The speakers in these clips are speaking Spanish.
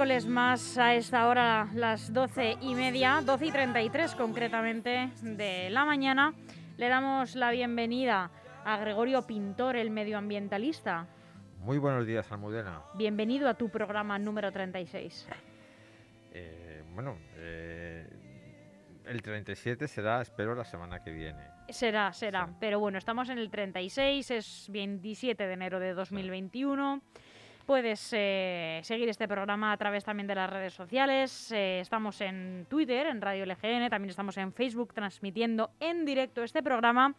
miércoles más a esta hora, las doce y media, 12 y 33 concretamente de la mañana, le damos la bienvenida a Gregorio Pintor, el medioambientalista. Muy buenos días, Almudena. Bienvenido a tu programa número 36. Eh, bueno, eh, el 37 será, espero, la semana que viene. Será, será. Sí. Pero bueno, estamos en el 36, es 27 de enero de 2021. Puedes eh, seguir este programa a través también de las redes sociales. Eh, estamos en Twitter, en Radio LGN, también estamos en Facebook transmitiendo en directo este programa.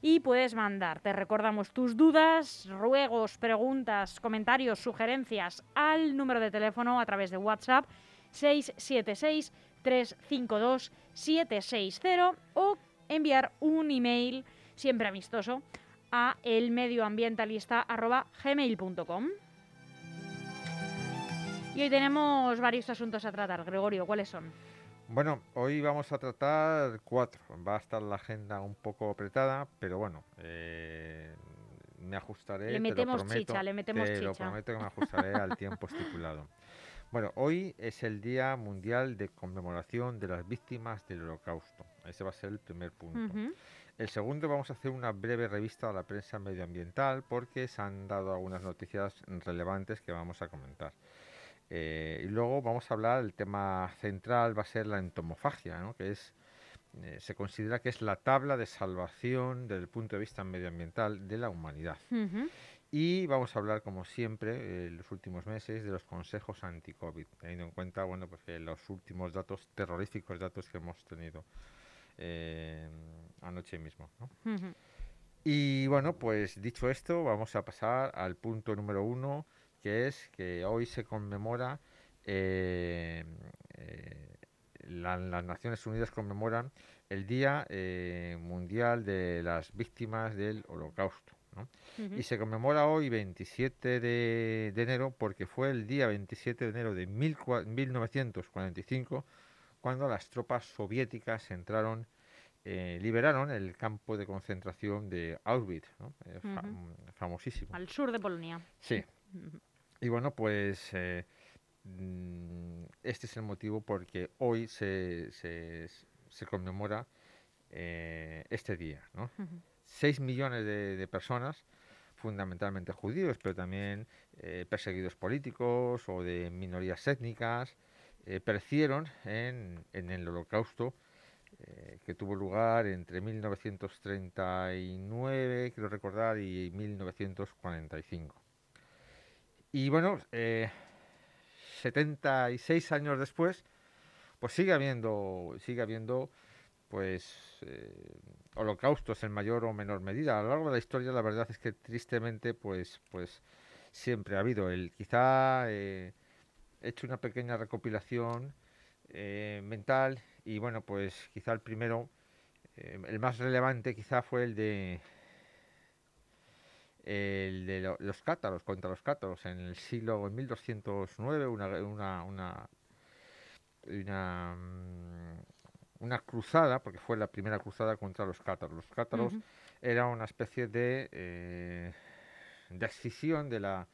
Y puedes mandar, te recordamos tus dudas, ruegos, preguntas, comentarios, sugerencias al número de teléfono a través de WhatsApp 676-352-760 o enviar un email siempre amistoso a elmedioambientalista.gmail.com Y hoy tenemos varios asuntos a tratar. Gregorio, ¿cuáles son? Bueno, hoy vamos a tratar cuatro. Va a estar la agenda un poco apretada, pero bueno, eh, me ajustaré. Le te lo metemos prometo, chicha, le metemos te lo chicha. prometo que me ajustaré al tiempo estipulado. Bueno, hoy es el Día Mundial de Conmemoración de las Víctimas del Holocausto. Ese va a ser el primer punto. El segundo vamos a hacer una breve revista a la prensa medioambiental porque se han dado algunas noticias relevantes que vamos a comentar. Eh, y luego vamos a hablar, el tema central va a ser la entomofagia, ¿no? que es, eh, se considera que es la tabla de salvación desde el punto de vista medioambiental de la humanidad. Y vamos a hablar, como siempre, eh, en los últimos meses de los consejos anti-COVID, teniendo en cuenta bueno, pues, los últimos datos, terroríficos datos que hemos tenido eh, anoche mismo. Y bueno, pues dicho esto, vamos a pasar al punto número uno, que es que hoy se conmemora, eh, eh, la- las Naciones Unidas conmemoran el Día eh, Mundial de las Víctimas del Holocausto. ¿no? Y se conmemora hoy 27 de, de enero porque fue el día 27 de enero de mil cua- 1945 cuando las tropas soviéticas entraron, eh, liberaron el campo de concentración de Auschwitz. Eh, mm, famosísimo. Al sur de Polonia. Sí. Y bueno, pues eh, mm, este es el motivo porque hoy se, se, se conmemora eh, este día, ¿no? 6 millones de, de personas, fundamentalmente judíos, pero también eh, perseguidos políticos o de minorías étnicas, eh, perecieron en, en el holocausto que tuvo lugar entre 1939, quiero recordar, y 1945. Y bueno, eh, 76 años después, pues sigue habiendo, sigue habiendo pues eh, holocaustos en mayor o menor medida. A lo largo de la historia la verdad es que tristemente pues pues siempre ha habido el quizá eh, he hecho una pequeña recopilación eh, mental y bueno pues quizá el primero el más relevante quizá fue el de el de lo- los cátaros contra los cátaros en el siglo en 1209 una una una, una, mm, una cruzada, porque fue la primera cruzada contra los cátaros. Los cátaros era una especie de, eh, de escisión de, la,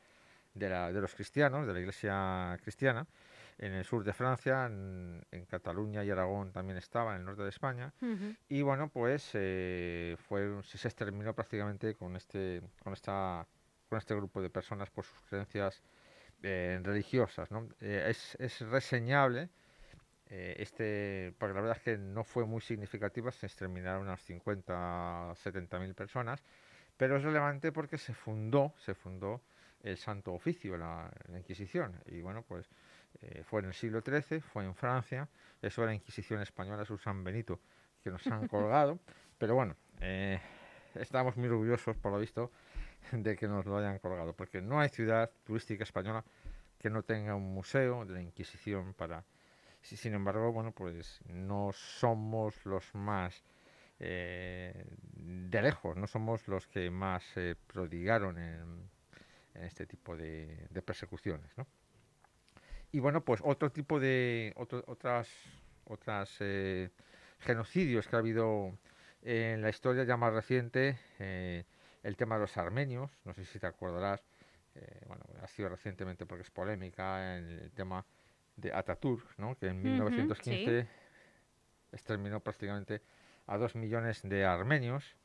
de, la- de los cristianos, de la iglesia cristiana, en el sur de Francia, en, en Cataluña y Aragón también estaba, en el norte de España. Ujú. Y bueno, pues eh, fue, se exterminó prácticamente con este, con esta, con este grupo de personas por sus creencias eh, religiosas. ¿no? Eh, es, es reseñable eh, este, porque la verdad es que no fue muy significativa, se exterminaron unas 50, 70 mil personas, pero es relevante porque se fundó, se fundó el Santo Oficio, la, la Inquisición, y bueno, pues eh, fue en el siglo XIII, fue en Francia, eso era Inquisición española, su San Benito, que nos han colgado, pero bueno, eh, estamos muy orgullosos, por lo visto, de que nos lo hayan colgado, porque no hay ciudad turística española que no tenga un museo de la Inquisición para Si- Sin embargo, bueno, pues no somos los más eh, de lejos, no somos los que más se prodigaron en, en este tipo de, de persecuciones, ¿no? Y bueno, pues otro tipo de otro- otras otras eh, genocidios que ha habido en la historia ya más reciente, eh, el tema de los armenios, no sé si te acordarás, eh, bueno, ha sido recientemente porque es polémica en el tema de Ataturk, ¿no? que en Ujú, 1915 exterminó prácticamente a dos millones de armenios.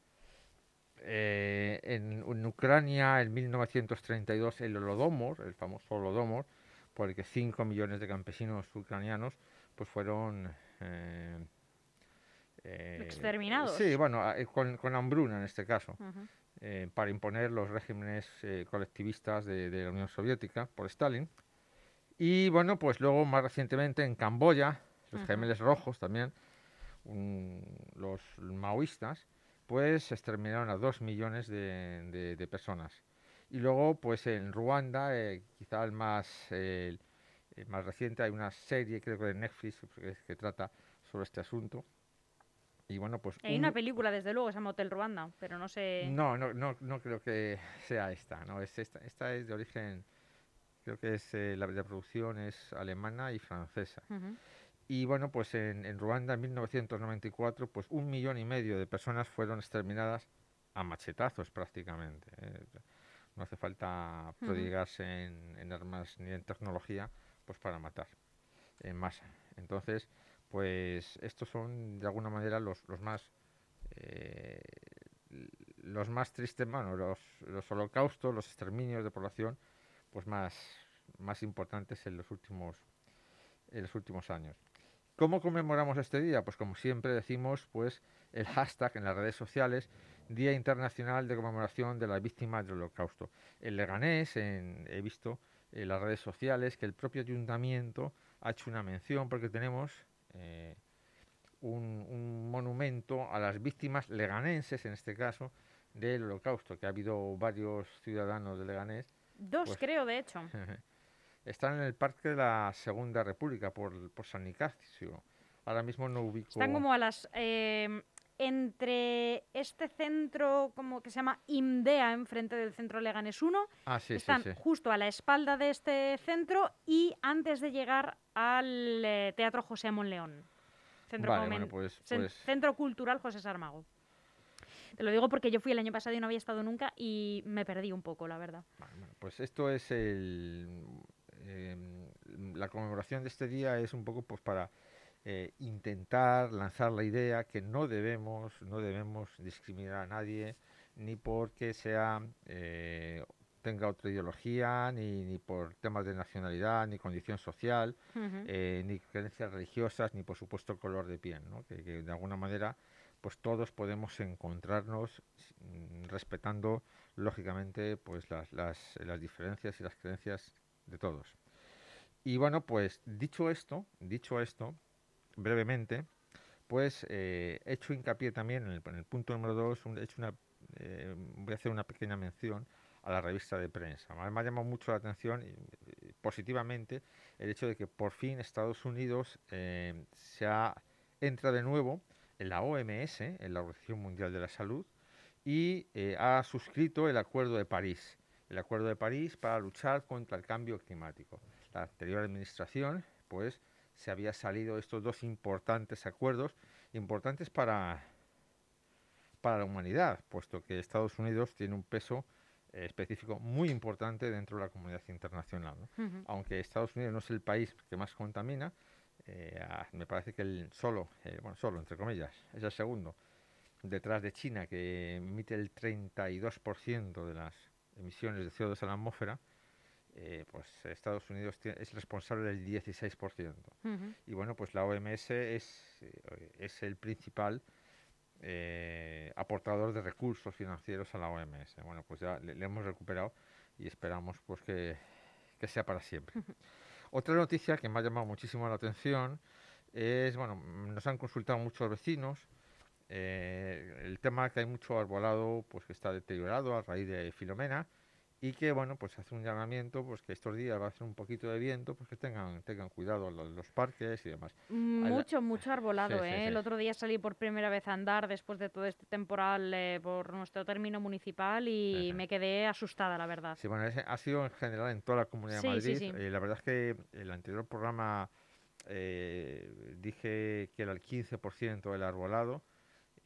Eh, en, en Ucrania, en 1932, el Holodomor, el famoso Holodomor, por el que 5 millones de campesinos ucranianos pues fueron eh, eh, Exterminados. Sí, bueno, eh, con, con hambruna en este caso, eh, para imponer los regímenes colectivistas de, de la Unión Soviética por Stalin. Y bueno, pues luego más recientemente en Camboya, los Ujú. gemelos rojos también, un- los maoístas, pues exterminaron a dos millones de, de- de personas. Y luego, pues en Ruanda, eh, quizá el más, eh, el- más reciente, hay una serie, creo que de Netflix, que, que trata sobre este asunto. Y bueno, pues... Hay un- una película, desde luego, se llama Hotel Ruanda, pero no sé... no, no, no, no creo que sea esta, no, es esta, esta es de origen, creo que es, eh, la, la producción es alemana y francesa. Ujú. Y bueno, pues en, en Ruanda en 1994, pues un millón y medio de personas fueron exterminadas a machetazos prácticamente. ¿eh? No hace falta prodigarse en, en armas ni en tecnología, pues para matar en masa. Entonces, pues estos son de alguna manera los, los más eh, los más tristes, bueno, los, los holocaustos, los exterminios de población, pues más, más importantes en los últimos en los últimos años. ¿Cómo conmemoramos este día? Pues como siempre decimos, pues el hashtag en las redes sociales, Día Internacional de Conmemoración de las Víctimas del Holocausto. En Leganés, en- he visto en las redes sociales que el propio ayuntamiento ha hecho una mención porque tenemos eh, un, un monumento a las víctimas leganenses, en este caso, del holocausto, que ha habido varios ciudadanos de Leganés Dos, Pues- creo, de hecho. están en el Parque de la Segunda República por, por San Nicasio. Ahora mismo no ubico. Están como a las... eh, entre este centro como que se llama IMDEA, enfrente del centro Leganés 1, Ah, sí, están sí. justo a la espalda de este centro y antes de llegar al eh, Teatro José Monleón. Centro, Vale, bueno, pues, pues Centro Cultural José Sarmago. Te lo digo porque yo fui el año pasado y no había estado nunca y me perdí un poco, la verdad. Bueno, pues esto es el, em, la conmemoración de este día es un poco pues para eh, intentar lanzar la idea que no debemos no debemos discriminar a nadie ni porque sea eh, tenga otra ideología ni, ni por temas de nacionalidad ni condición social eh, ni creencias religiosas, ni por supuesto color de piel, ¿no? que, que de alguna manera pues todos podemos encontrarnos mm, respetando lógicamente pues las, las, las diferencias y las creencias de todos. Y bueno, pues dicho esto, dicho esto, brevemente, pues eh, he hecho hincapié también en el, punto número dos, un- he hecho una, eh, voy a hacer una pequeña mención a la revista de prensa. Ha me ha llamado mucho la atención positivamente el hecho de que por fin Estados Unidos eh, se ha, entra de nuevo en la OMS, en la Organización Mundial de la Salud, y ha suscrito el Acuerdo de París. El Acuerdo de París para luchar contra el cambio climático. La anterior administración, pues, se había salido estos dos importantes acuerdos, importantes para, para la humanidad, puesto que Estados Unidos tiene un peso eh, específico muy importante dentro de la comunidad internacional. aunque Estados Unidos no es el país que más contamina, eh, ah, me parece que el solo, eh, bueno, solo entre comillas, es el segundo, detrás de China, que emite el 32% de las emisiones de CO2 a la atmósfera, eh, pues Estados Unidos es responsable del 16%. Ujú. Y bueno, pues la OMS es, eh, es el principal eh, aportador de recursos financieros a la OMS. Bueno, pues ya le, le hemos recuperado y esperamos pues que, que sea para siempre. Otra noticia que me ha llamado muchísimo la atención es, bueno, mm, nos han consultado muchos vecinos eh, el tema que hay mucho arbolado pues que está deteriorado a raíz de Filomena y que bueno pues hace un llamamiento pues que estos días va a hacer un poquito de viento pues que tengan tengan cuidado los, los parques y demás mucho mucho arbolado Sí, sí, ¿eh? sí. el otro día salí por primera vez a andar después de todo este temporal eh, por nuestro término municipal y Ajá. me quedé asustada la verdad sí bueno ha sido en general en toda la comunidad de Sí, sí, Madrid sí. Eh, la verdad es que el anterior programa eh, dije que era el 15% del arbolado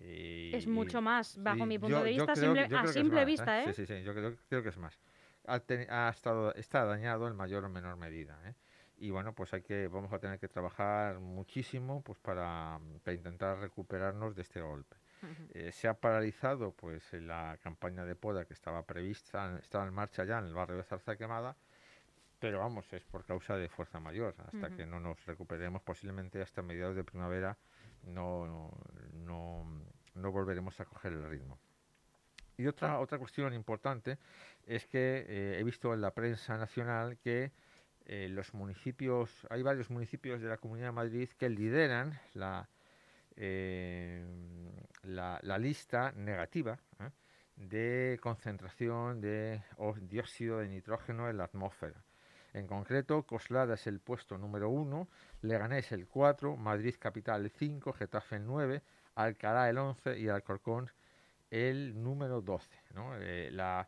y- es mucho más bajo mi punto yo- de vista simple- a simple más, vista ¿eh? Sí, sí, sí, yo creo, creo que es más. Ha, estado, está dañado en mayor o menor medida. ¿eh? Y bueno, pues hay que, vamos a tener que trabajar muchísimo pues para, para intentar recuperarnos de este golpe. Eh, se ha paralizado pues eh, la campaña de poda que estaba prevista, estaba en marcha ya en el barrio de Zarza Quemada, pero vamos, es por causa de fuerza mayor. Hasta que no nos recuperemos, posiblemente hasta mediados de primavera, no, no, no volveremos a coger el ritmo. Y otra, otra cuestión importante es que eh, he visto en la prensa nacional que eh, los municipios, hay varios municipios de la Comunidad de Madrid que lideran la, eh, la, lista negativa de concentración de dióxido de nitrógeno en la atmósfera. En concreto, Coslada es el puesto número uno, Leganés el 4, Madrid Capital el 5, Getafe el 9, Alcalá el 11 y Alcorcón el número 12. ¿no? Eh, la,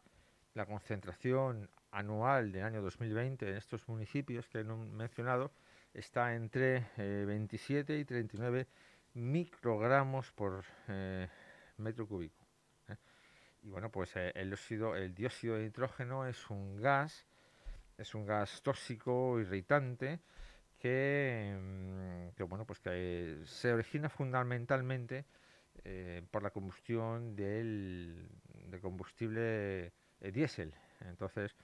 concentración anual del año 2020 en estos municipios que he mencionado está entre eh, 27 y 39 microgramos por eh, metro cúbico. ¿eh? Y bueno, pues eh, el, el dióxido de nitrógeno es un gas, es un gas tóxico, irritante, que, mm, que, bueno, pues que eh, se origina fundamentalmente eh, por la combustión del, de combustible eh, diésel. Entonces,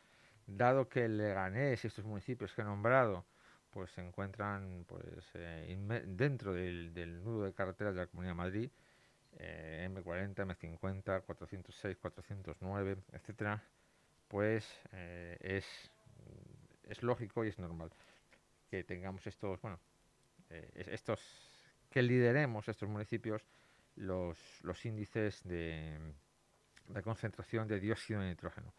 dado que el Leganés y estos municipios que he nombrado pues se encuentran pues dentro del, del nudo de carreteras de la Comunidad de Madrid, eh, M40, M50, 406, 409, etcétera, pues es, es lógico y es normal que tengamos estos, bueno, eh, es- estos, que lideremos estos municipios los, los índices de, de concentración de dióxido de nitrógeno.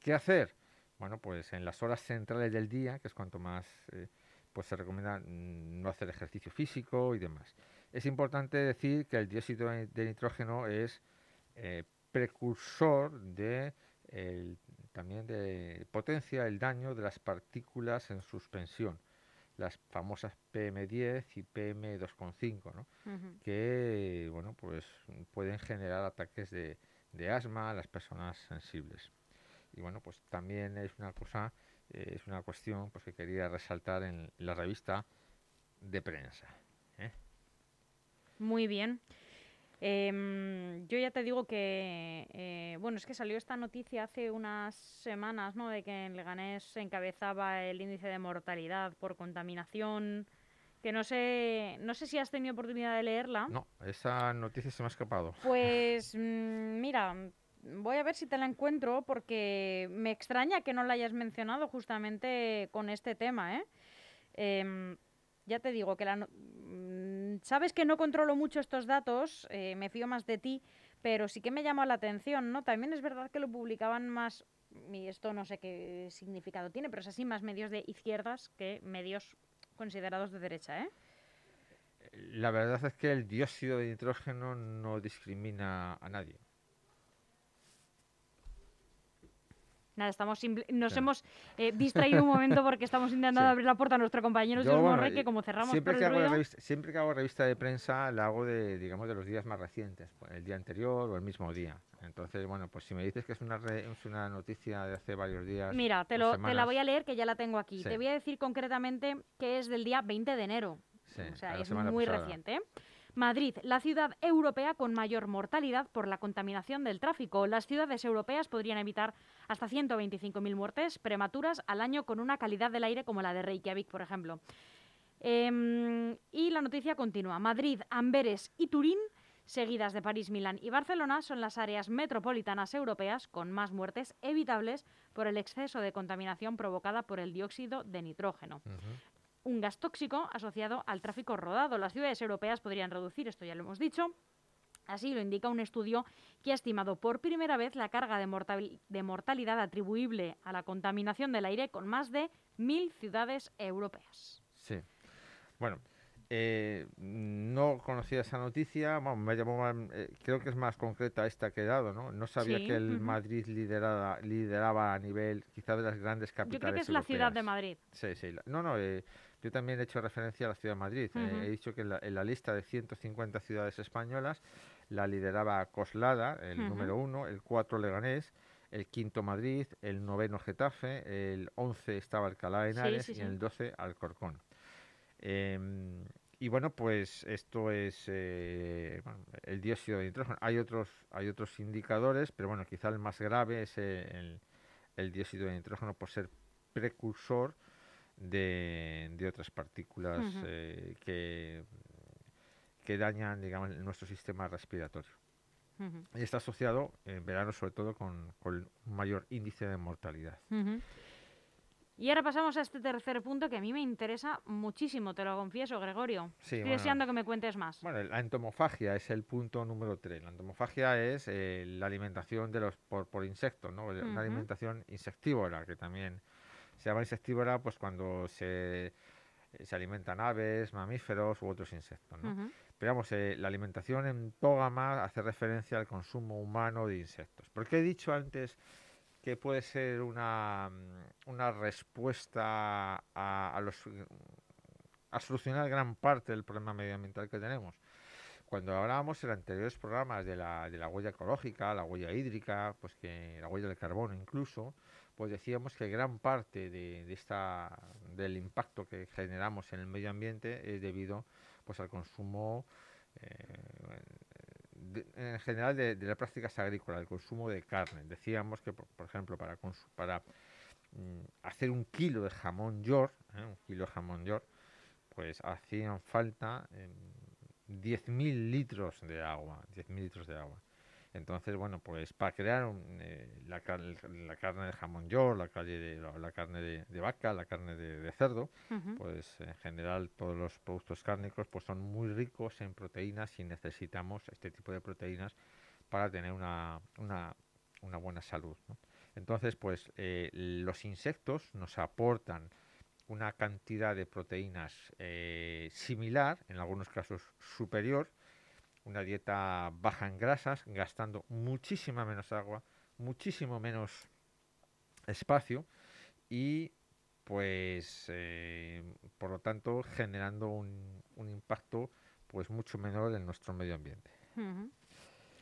¿Qué hacer? Bueno, pues en las horas centrales del día, que es cuanto más, eh, pues se recomienda mm, no hacer ejercicio físico y demás. Es importante decir que el dióxido de de nitrógeno es eh, precursor de el- también de potencia el daño de las partículas en suspensión, las famosas PM10 y PM2,5, ¿no? Ujú. que bueno pues pueden generar ataques de, de asma a las personas sensibles y bueno pues también es una cosa eh, es una cuestión pues que quería resaltar en la revista de prensa ¿eh? Muy bien. Em, yo ya te digo que, eh, bueno, es que salió esta noticia hace unas semanas, ¿no? De que en Leganés se encabezaba el índice de mortalidad por contaminación, que no sé, no sé si has tenido oportunidad de leerla. no esa noticia se me ha escapado Pues mm, mira, voy a ver si te la encuentro porque me extraña que no la hayas mencionado justamente con este tema, ¿eh? Em, ya te digo que la no- sabes que no controlo mucho estos datos, eh, me fío más de ti, pero sí que me llamó la atención, ¿no? También es verdad que lo publicaban más, y esto no sé qué significado tiene, pero es así, más medios de izquierdas que medios considerados de derecha, ¿eh? la verdad es que el dióxido de nitrógeno no discrimina a nadie Nada, estamos nos hemos eh, distraído un momento porque estamos intentando Sí. abrir la puerta a nuestro compañero Yo, bueno, Morrey, que como cerramos siempre por que, el hago ruido... revista, siempre que hago revista de prensa la hago de digamos de los días más recientes pues, el día anterior o el mismo día entonces bueno pues si me dices que es una re- es una noticia de hace varios días Mira, te, lo, te la voy a leer que ya la tengo aquí. Sí. Te voy a decir concretamente que es del día 20 de enero. sí, o sea, es muy pasada. reciente. ¿eh? Madrid, la ciudad europea con mayor mortalidad por la contaminación del tráfico. Las ciudades europeas podrían evitar hasta 125.000 muertes prematuras al año con una calidad del aire como la de Reykjavik, por ejemplo. Em, y la noticia continúa. Madrid, Amberes y Turín, seguidas de París, Milán y Barcelona, son las áreas metropolitanas europeas con más muertes evitables por el exceso de contaminación provocada por el dióxido de nitrógeno. Un gas tóxico asociado al tráfico rodado. Las ciudades europeas podrían reducir, esto ya lo hemos dicho, Así lo indica un estudio que ha estimado por primera vez la carga de, mortal- de mortalidad atribuible a la contaminación del aire con más de mil ciudades europeas. Sí. Bueno, eh, no conocía esa noticia. Bueno, me llamó eh, creo que es más concreta esta que he dado, ¿no? No sabía Sí, que el. Madrid lideraba, lideraba a nivel quizá de las grandes capitales Yo creo que es la ciudad de. Madrid. Sí, sí. la- No, no, eh, yo también he hecho referencia a la ciudad de Madrid. eh, he dicho que en la, en la lista de 150 ciudades españolas la lideraba Coslada, el número uno, el 4 Leganés, el quinto Madrid, el noveno Getafe, el 11 estaba Alcalá de Sí, Henares sí, y el 12 Alcorcón. Em, y bueno, pues esto es eh, bueno, el dióxido de nitrógeno. Hay otros, hay otros indicadores, pero bueno, quizá el más grave es el, el dióxido de nitrógeno por ser precursor de, de otras partículas eh, que, que dañan, digamos, nuestro sistema respiratorio. Y está asociado en verano sobre todo con, con un mayor índice de mortalidad. Y ahora pasamos a este tercer punto que a mí me interesa muchísimo, te lo confieso, Gregorio. Sí, Estoy bueno. deseando que me cuentes más. Bueno, la entomofagia es el punto número 3. La entomofagia es eh, la alimentación de los por, por insectos, ¿no? Una alimentación insectívora, que también se llama insectívora pues cuando se, eh, se alimentan aves, mamíferos u otros insectos, ¿no? Ujú, Pero vamos, eh, la alimentación entógama hace referencia al consumo humano de insectos. ¿Por qué he dicho antes que puede ser una, mm, una respuesta a, a los, a solucionar gran parte del problema medioambiental que tenemos? Cuando hablábamos en anteriores programas de la, de la huella ecológica, la huella hídrica, pues que la huella del carbono incluso, pues decíamos que gran parte de, esta, del impacto que generamos en el medio ambiente es debido pues al consumo eh, en general de, las prácticas agrícolas, el consumo de carne. Decíamos que, por, ejemplo, para, para mm, hacer un kilo de jamón york, ¿eh? un kilo de jamón york, pues hacían falta em, 10.000 litros de agua, 10.000 litros de agua. Entonces, bueno, pues para crear un, eh, la, la carne de jamón york, la, calle de, la, la carne de, de vaca, la carne de, de cerdo, pues en general todos los productos cárnicos pues son muy ricos en proteínas y necesitamos este tipo de proteínas para tener una, una, una buena salud. ¿no? Entonces, pues eh, los insectos nos aportan una cantidad de proteínas eh, similar, en algunos casos superior, una dieta baja en grasas, gastando muchísima menos agua, muchísimo menos espacio y pues eh, por lo tanto generando un, un impacto pues mucho menor en nuestro medio ambiente.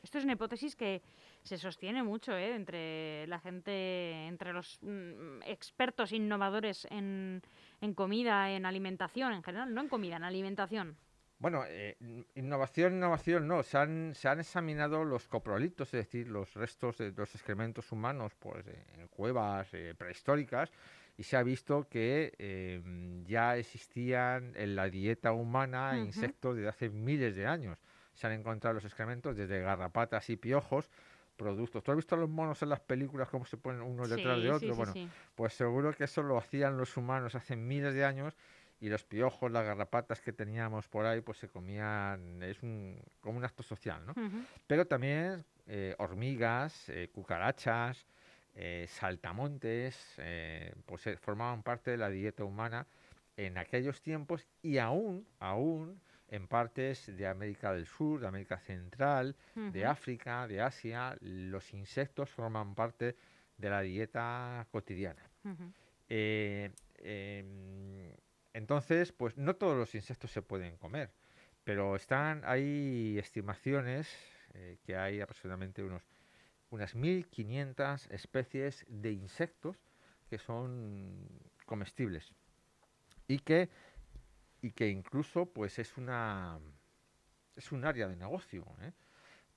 Esto es una hipótesis que se sostiene mucho ¿eh? entre la gente, entre los mm, expertos innovadores en, en comida, en alimentación en general, no en comida, en alimentación. Bueno, eh, in- innovación, innovación no, se han, se han examinado los coprolitos, es decir, los restos de los excrementos humanos pues, eh, en cuevas eh, prehistóricas y se ha visto que eh, ya existían en la dieta humana insectos desde hace miles de años. Se han encontrado los excrementos desde garrapatas y piojos, productos. ¿Tú has visto a los monos en las películas cómo se ponen unos detrás Sí, de sí, bueno, sí. pues seguro que eso lo hacían los humanos hace miles de años y los piojos, las garrapatas que teníamos por ahí, pues se comían, es un, como un acto social, ¿no? Pero también eh, hormigas, eh, cucarachas, eh, saltamontes, pues formaban parte de la dieta humana en aquellos tiempos y aún, aún en partes de América del Sur, de América Central, de. África, de Asia, los insectos forman parte de la dieta cotidiana. Eh, entonces, pues no todos los insectos se pueden comer, pero están, hay estimaciones eh, que hay aproximadamente unos, unas 1.500 especies de insectos que son comestibles y que, y que incluso pues es una es un área de negocio, ¿eh?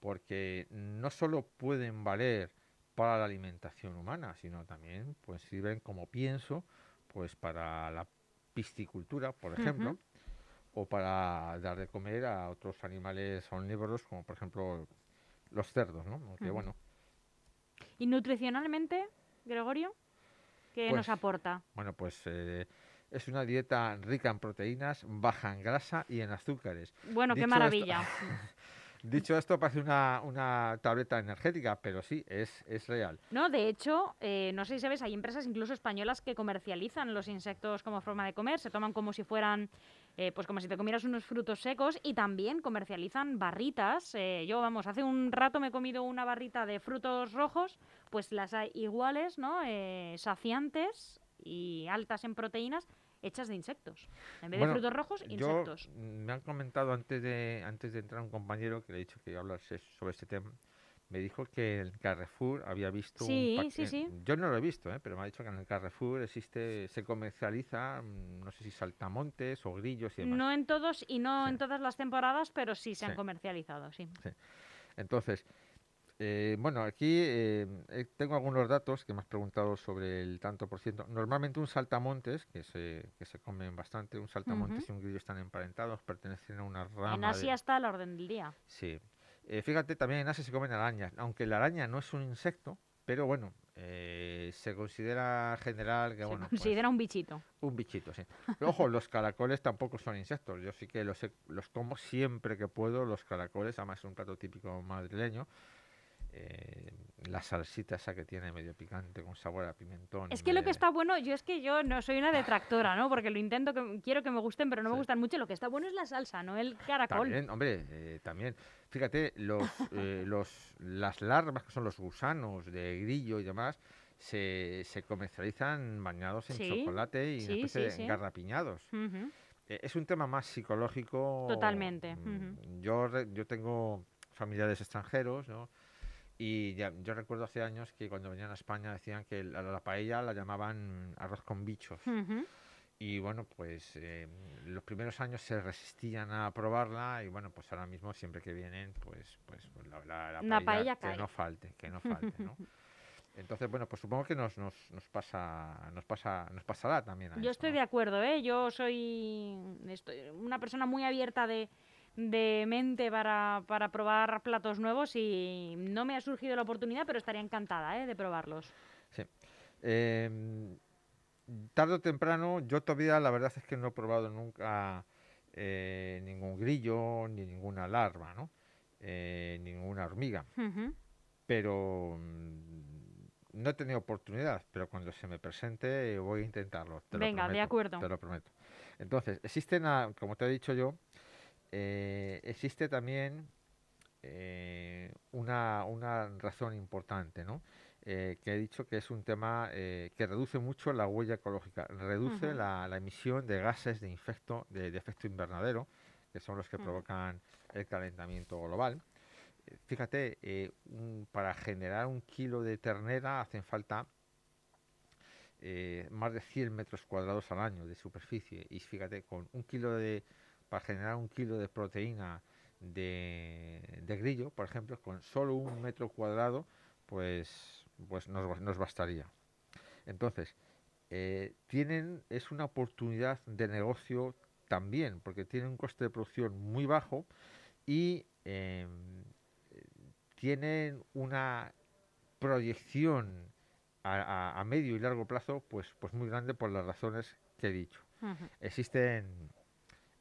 porque no solo pueden valer para la alimentación humana, sino también pues sirven como pienso pues para la piscicultura, por ejemplo, o para dar de comer a otros animales omnívoros, como por ejemplo los cerdos, ¿no? Aunque Ujú. bueno, ¿Y nutricionalmente, Gregorio? ¿Qué nos Pues, aporta? bueno, pues eh, es una dieta rica en proteínas, baja en grasa y en azúcares. Bueno, qué esto- maravilla. Dicho esto, parece una, una tableta energética, pero sí, es, es real. No, de hecho, eh, no sé si sabes, hay empresas incluso españolas que comercializan los insectos como forma de comer, se toman como si fueran, eh, pues como si te comieras unos frutos secos y también comercializan barritas. Eh, yo, vamos, hace un rato me he comido una barrita de frutos rojos, pues las hay iguales, ¿no? Saciantes y altas en proteínas hechas de insectos. En vez Bueno, de frutos rojos, insectos. me han comentado antes de, antes de entrar un compañero que le he dicho que iba a hablar se- sobre este tema. Me dijo que en Carrefour había visto Sí, un sí, sí. Yo no lo he visto, ¿eh? pero me ha dicho que en el Carrefour existe, se comercializa, mm, no sé si saltamontes o grillos y demás. No en todos y no Sí. en todas las temporadas, pero sí se han Sí. comercializado, sí. Entonces, eh, bueno, aquí eh, eh, tengo algunos datos que me has preguntado sobre el tanto por ciento. Normalmente un saltamontes, que se, que se comen bastante, un saltamontes y un grillo están emparentados, pertenecen a una rama En de- Asia está la orden del día. Sí. Eh, fíjate, también en Asia se comen arañas, aunque la araña no es un insecto, pero bueno, eh, se considera general que Se bueno, pues, considera un bichito. un bichito, sí. Pero, ojo, los caracoles tampoco son insectos. Yo sí que los, los como siempre que puedo, los caracoles, además es un plato típico madrileño. Eh, la salsita esa que tiene medio picante con sabor a pimentón. Es que lo que está bueno, yo es que yo no soy una detractora, ¿no? Porque lo intento, que, quiero que me gusten, pero no me gustan mucho. Lo que está bueno es la salsa, no el caracol. También, hombre, eh, también. Fíjate, los, eh, los, las larvas, que son los gusanos de grillo y demás, se, se comercializan bañados en Sí, chocolate y sí, una especie de engarrapiñados. Eh, es un tema más psicológico. Totalmente, mm, Yo, yo tengo familiares extranjeros, ¿no? Y ya- yo recuerdo hace años que cuando venían a España decían que la, la paella la llamaban arroz con bichos. Ujú. Y bueno, pues eh, los primeros años se resistían a probarla y bueno, pues ahora mismo siempre que vienen, pues, pues, pues la, la- la La paella que cae. no falte, que no falte, ¿no? Entonces, bueno, pues supongo que nos, nos, nos pasa, nos pasa, nos pasará también a Yo eso, estoy ¿no? de acuerdo, ¿eh? Yo soy estoy una persona muy abierta de, de mente para, para probar platos nuevos y no me ha surgido la oportunidad, pero estaría encantada, ¿eh? De probarlos. Sí. Em, tarde o temprano, yo todavía la verdad es que no he probado nunca eh, ningún grillo ni ninguna larva, ¿no? Eh, ninguna hormiga. Pero mm, no he tenido oportunidad, pero cuando se me presente voy a intentarlo. Te lo Venga, de acuerdo. Te lo prometo. Entonces, existen, como te he dicho yo, eh, existe también eh, una, una razón importante, ¿no? Eh, que he dicho que es un tema eh, que reduce mucho la huella ecológica, reduce la, la emisión de gases de, infecto, de, de efecto invernadero, que son los que Ujú. provocan el calentamiento global. Fíjate, un- para generar un kilo de ternera hacen falta más de 100 metros cuadrados al año de superficie. Y fíjate, con un kilo de, para generar un kilo de proteína de, de grillo, por ejemplo, con solo un metro cuadrado, pues, pues nos, nos bastaría. Entonces, eh, tienen, es una oportunidad de negocio también, porque tiene un coste de producción muy bajo y em, eh, tienen una proyección a, a- a medio y largo plazo pues, pues muy grande por las razones que he dicho. Existen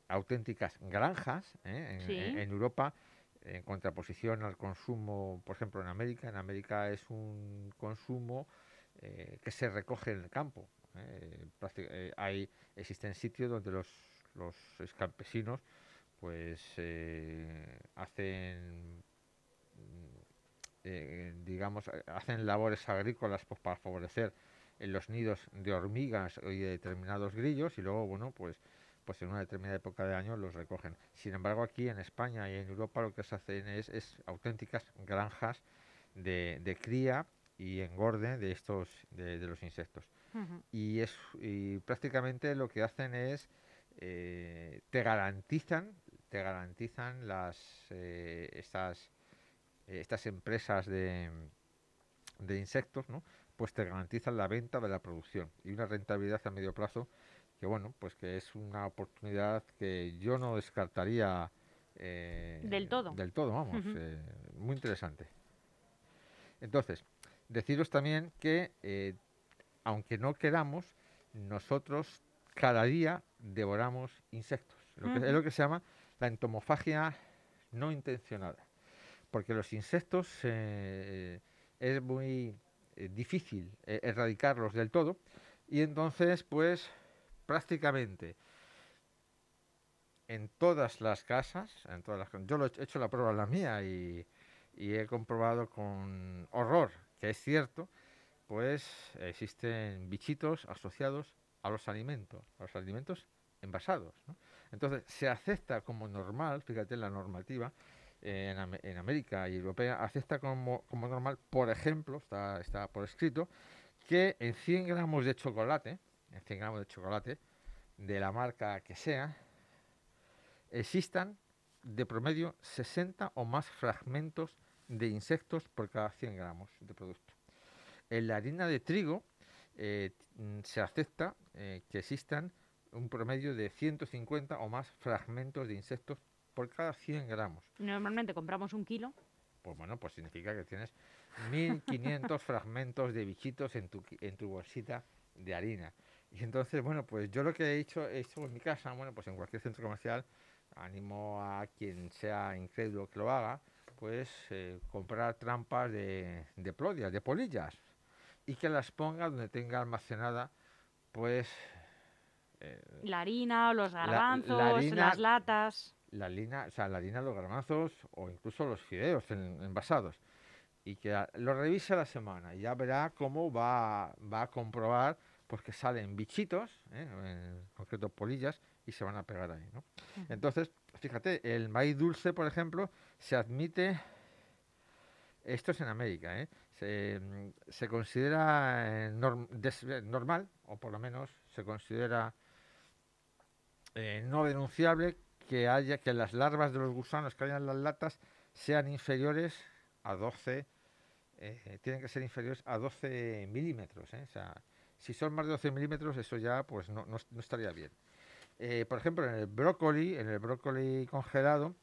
auténticas granjas ¿eh? en, Sí. en- en Europa en contraposición al consumo, por ejemplo, en América. En América es un consumo eh, que se recoge en el campo. ¿eh? Hay, existen sitios donde los, los es- campesinos pues eh, hacen digamos hacen labores agrícolas pues, para favorecer en los nidos de hormigas y de determinados grillos y luego bueno pues pues en una determinada época de año los recogen. Sin embargo, aquí en España y en Europa lo que se hacen es, es auténticas granjas de, de cría y engorde de estos de, de los insectos. Y es y prácticamente lo que hacen es eh, te garantizan te garantizan las eh, estas eh, estas empresas de, de insectos, ¿no? Pues te garantizan la venta de la producción y una rentabilidad a medio plazo que bueno, pues que es una oportunidad que yo no descartaría eh, Del todo. Del todo, vamos, eh, muy interesante. Entonces, deciros también que eh, aunque no queramos, nosotros cada día devoramos insectos. Lo que, Ujú. Es lo que se llama la entomofagia no intencionada. porque los insectos es muy difícil erradicarlos del todo y entonces pues prácticamente en todas las casas, en todas las, yo lo he hecho la prueba en la mía y, he comprobado con horror que es cierto, pues existen bichitos asociados a los alimentos, a los alimentos envasados. Entonces se acepta como normal, fíjate la normativa, en, en América y Europea, acepta como, como normal, por ejemplo, está, está por escrito, que en 100 gramos de chocolate, en 100 gramos de chocolate, de la marca que sea, existan de promedio 60 o más fragmentos de insectos por cada 100 gramos de producto. En la harina de trigo eh, se acepta eh, que existan un promedio de 150 o más fragmentos de insectos por cada 100 gramos. Normalmente compramos un kilo. Pues bueno, pues significa que tienes 1500 fragmentos de bichitos en tu, en tu bolsita de harina. Y entonces, bueno, pues yo lo que he hecho, he hecho en mi casa, bueno, pues en cualquier centro comercial, animo a quien sea incrédulo que lo haga, pues eh, comprar trampas de, de plodias, de polillas, y que las ponga donde tenga almacenada, pues, eh, La harina, los la garbanzos, harina- las latas. la harina, o sea, la harina, los garbanzos o incluso los fideos en- envasados. Y que lo revise a la semana y ya verá cómo va, va a comprobar pues que salen bichitos, ¿eh? en concreto polillas, y se van a pegar ahí. ¿no? Entonces, fíjate, el maíz dulce, por ejemplo, se admite, esto es en América, ¿eh? se, se considera eh, norm- des- eh, normal, o por lo menos se considera eh, no denunciable que haya que las larvas de los gusanos que hayan en las latas sean inferiores a 12 eh, tienen que ser inferiores a 12 milímetros ¿eh? o sea si son más de 12 milímetros eso ya pues no, no no estaría bien Eh, por ejemplo en el brócoli en el brócoli congelado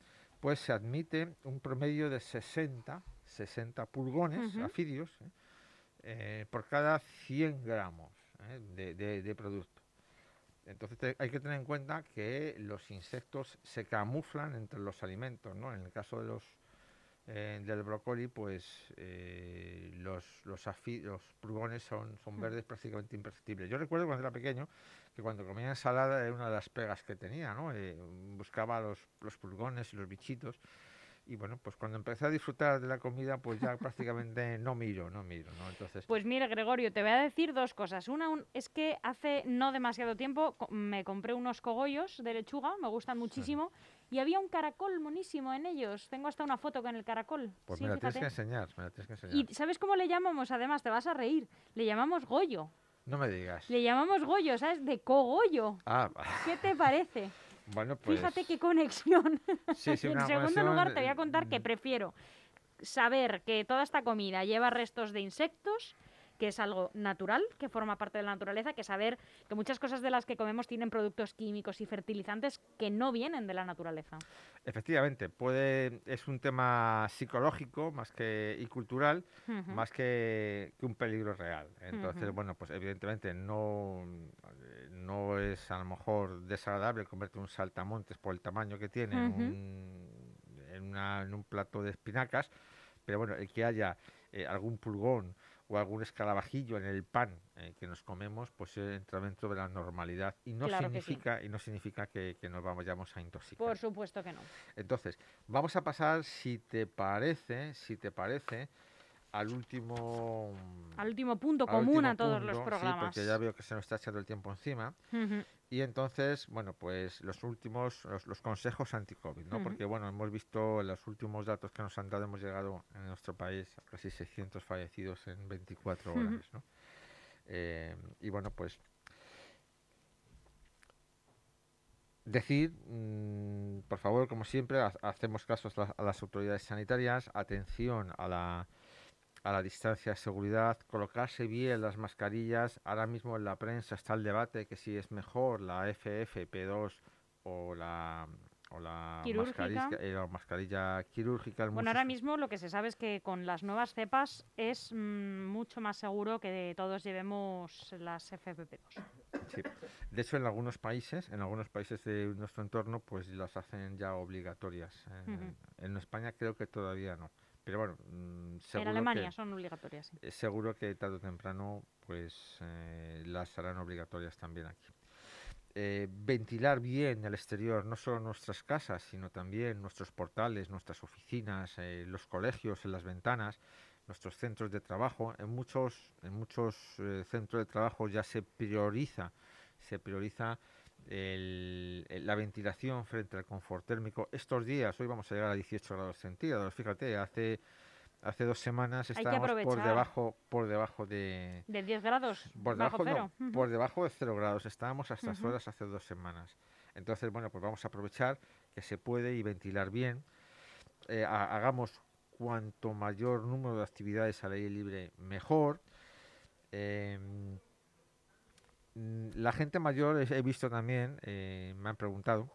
pues se admite un promedio de 60 60 pulgones Ujú. afidios ¿eh? eh, por cada 100 gramos ¿eh? de, de- de producto entonces te- hay que tener en cuenta que los insectos se camuflan entre los alimentos, ¿no? En el caso de los eh, del brócoli, pues eh, los los, los pulgones son, son Mm. verdes prácticamente imperceptibles. Yo recuerdo cuando era pequeño que cuando comía ensalada era una de las pegas que tenía, ¿no? Eh, buscaba los, los pulgones y los bichitos. Y bueno, pues cuando empecé a disfrutar de la comida, pues ya prácticamente no miro, no miro, ¿no? Entonces, Pues mira, Gregorio, te voy a decir dos cosas. Una un- es que hace no demasiado tiempo me compré unos cogollos de lechuga, me gustan muchísimo, y había un caracol monísimo en ellos. Tengo hasta una foto con el caracol. pues sí, me la tienes que enseñar, me la tienes que enseñar. ¿Y sabes cómo le llamamos? Además, te vas a reír. Le llamamos Goyo. No me digas. Le llamamos Goyo, ¿sabes? De cogollo. Ah, ¿Qué te parece? bueno, pues... Fíjate qué conexión. Sí, sí, en segundo conexión, lugar, te voy a contar que mm, prefiero saber que toda esta comida lleva restos de insectos, que es algo natural, que forma parte de la naturaleza, que saber que muchas cosas de las que comemos tienen productos químicos y fertilizantes que no vienen de la naturaleza. Efectivamente, puede, es un tema psicológico más que y cultural, más que, que un peligro real. Entonces, bueno, pues evidentemente no, no es a lo mejor desagradable comerte un saltamontes por el tamaño que tiene un- en, una- en un plato de espinacas, pero bueno, el que haya eh, algún pulgón o algún escarabajillo en el pan eh, que nos comemos, pues eh, entra dentro de la normalidad y no Claro que sí. significa y no significa que, que nos vayamos a intoxicar. Por supuesto que no. Entonces, vamos a pasar, si te parece, si te parece, al último... Al último punto al común último a todos los punto, sí, programas. porque ya veo que se nos está echando el tiempo encima. Y entonces, bueno, pues los últimos, los, los consejos anti-COVID, ¿no? Porque, bueno, hemos visto los últimos datos que nos han dado, hemos llegado en nuestro país a casi 600 fallecidos en 24 Ujú. horas, ¿no? Eh, y bueno, pues decir, mm, por favor, como siempre, ha- hacemos caso a, la- a las autoridades sanitarias, atención a la, a la distancia de seguridad, colocarse bien las mascarillas. Ahora mismo en la prensa está el debate que si es mejor la FFP2 o la, o la mascarilla, eh, la mascarilla quirúrgica. en Bueno, ahora mismo lo que se sabe es que con las nuevas cepas es mm, mucho más seguro que todos llevemos las FFP2. Sí. De hecho, en algunos países, en algunos países de nuestro entorno, pues las hacen ya obligatorias. Eh. En España creo que todavía no. Pero bueno, mm, seguro En Alemania que, son obligatorias. sí. eh, seguro que tarde o temprano, pues eh, las harán obligatorias también aquí. Eh, ventilar bien el exterior, no solo nuestras casas, sino también nuestros portales, nuestras oficinas, eh, los colegios, en las ventanas, nuestros centros de trabajo. En muchos, en muchos centros de trabajo ya se prioriza, se prioriza el- la ventilación frente al confort térmico. Estos días, hoy vamos a llegar a 18 grados centígrados. Fíjate, hace hace dos semanas estábamos por debajo, por debajo de, De 10 grados por bajo debajo, cero. no, Ujú. por debajo de cero grados. Estábamos a estas Ujú. horas hace dos semanas. Entonces, bueno, pues vamos a aprovechar que se puede y ventilar bien. Eh, ha- hagamos cuanto mayor número de actividades al aire libre, mejor. Mm, la gente mayor he he visto también, eh, me han preguntado,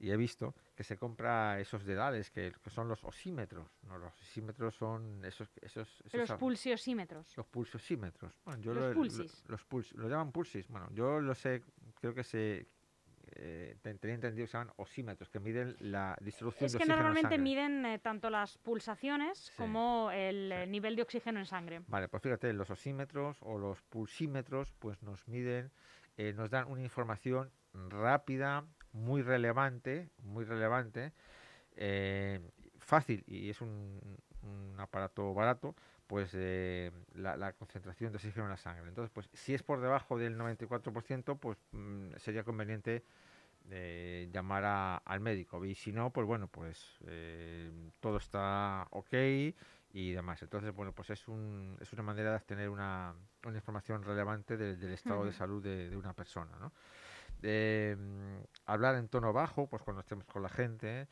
y he visto que se compra esos dedales, que, que son los osímetros. ¿no? Los osímetros son esos... esos, esos Los pulsiosímetros. los pulsosímetros. Bueno, yo Los lo, pulsis. lo- los puls, lo llaman pulsis. Bueno, yo lo sé, creo que se eh, te- tenía entendido que se llaman osímetros, que miden la distribución Es de que oxígeno en normalmente sangre. miden eh, tanto las pulsaciones Sí, como el eh, sí. nivel de oxígeno en sangre. Vale, pues fíjate, los osímetros o los pulsímetros, pues nos miden, eh, nos dan una información rápida, muy relevante, muy relevante, fácil y es un, un aparato barato, pues eh, la, la concentración de oxígeno en la sangre. Entonces, pues si es por debajo del 94%, pues mm, sería conveniente eh, llamar a- al médico. Y si no, pues bueno, pues eh, todo está ok y demás. Entonces, bueno, pues es, un, es una manera de obtener una, una información relevante de- del estado de salud de, de una persona, ¿no? Eh, hablar en tono bajo, pues cuando estemos con la gente,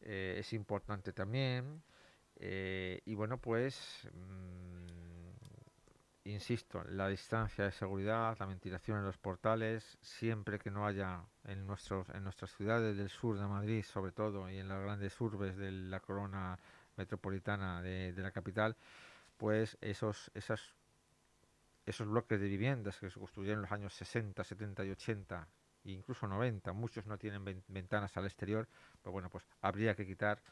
eh, es importante también. Y bueno, pues, mm, insisto, la distancia de seguridad, la ventilación en los portales, siempre que no haya en, nuestros, en nuestras ciudades del sur de Madrid, sobre todo, y en las grandes urbes de la corona metropolitana de, la capital, pues esos, esas, esos bloques de viviendas que se construyeron en los años 60, 70 y 80, e incluso 90, muchos no tienen ven- ventanas al exterior, pues bueno, pues habría que quitar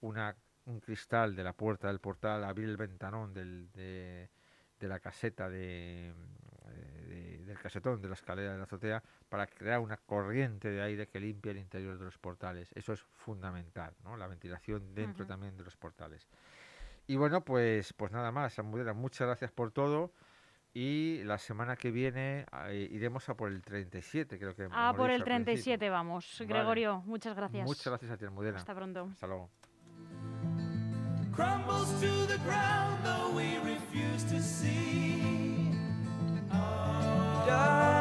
una, un cristal de la puerta del portal, abrir el ventanón del, de, de la caseta de, eh, de- del casetón de la escalera de la azotea para crear una corriente de aire que limpie el interior de los portales. Eso es fundamental, ¿no? La ventilación dentro también de los portales. Y bueno, pues, pues nada más, Almudena, muchas gracias por todo. Y la semana que viene eh, iremos a por el 37, creo que Ah, por el al principio. 37 vamos. Vale. Gregorio, muchas gracias. Muchas gracias a ti, Almudena. Hasta pronto. Hasta luego. crumbles to the ground, though we refuse to see. Oh.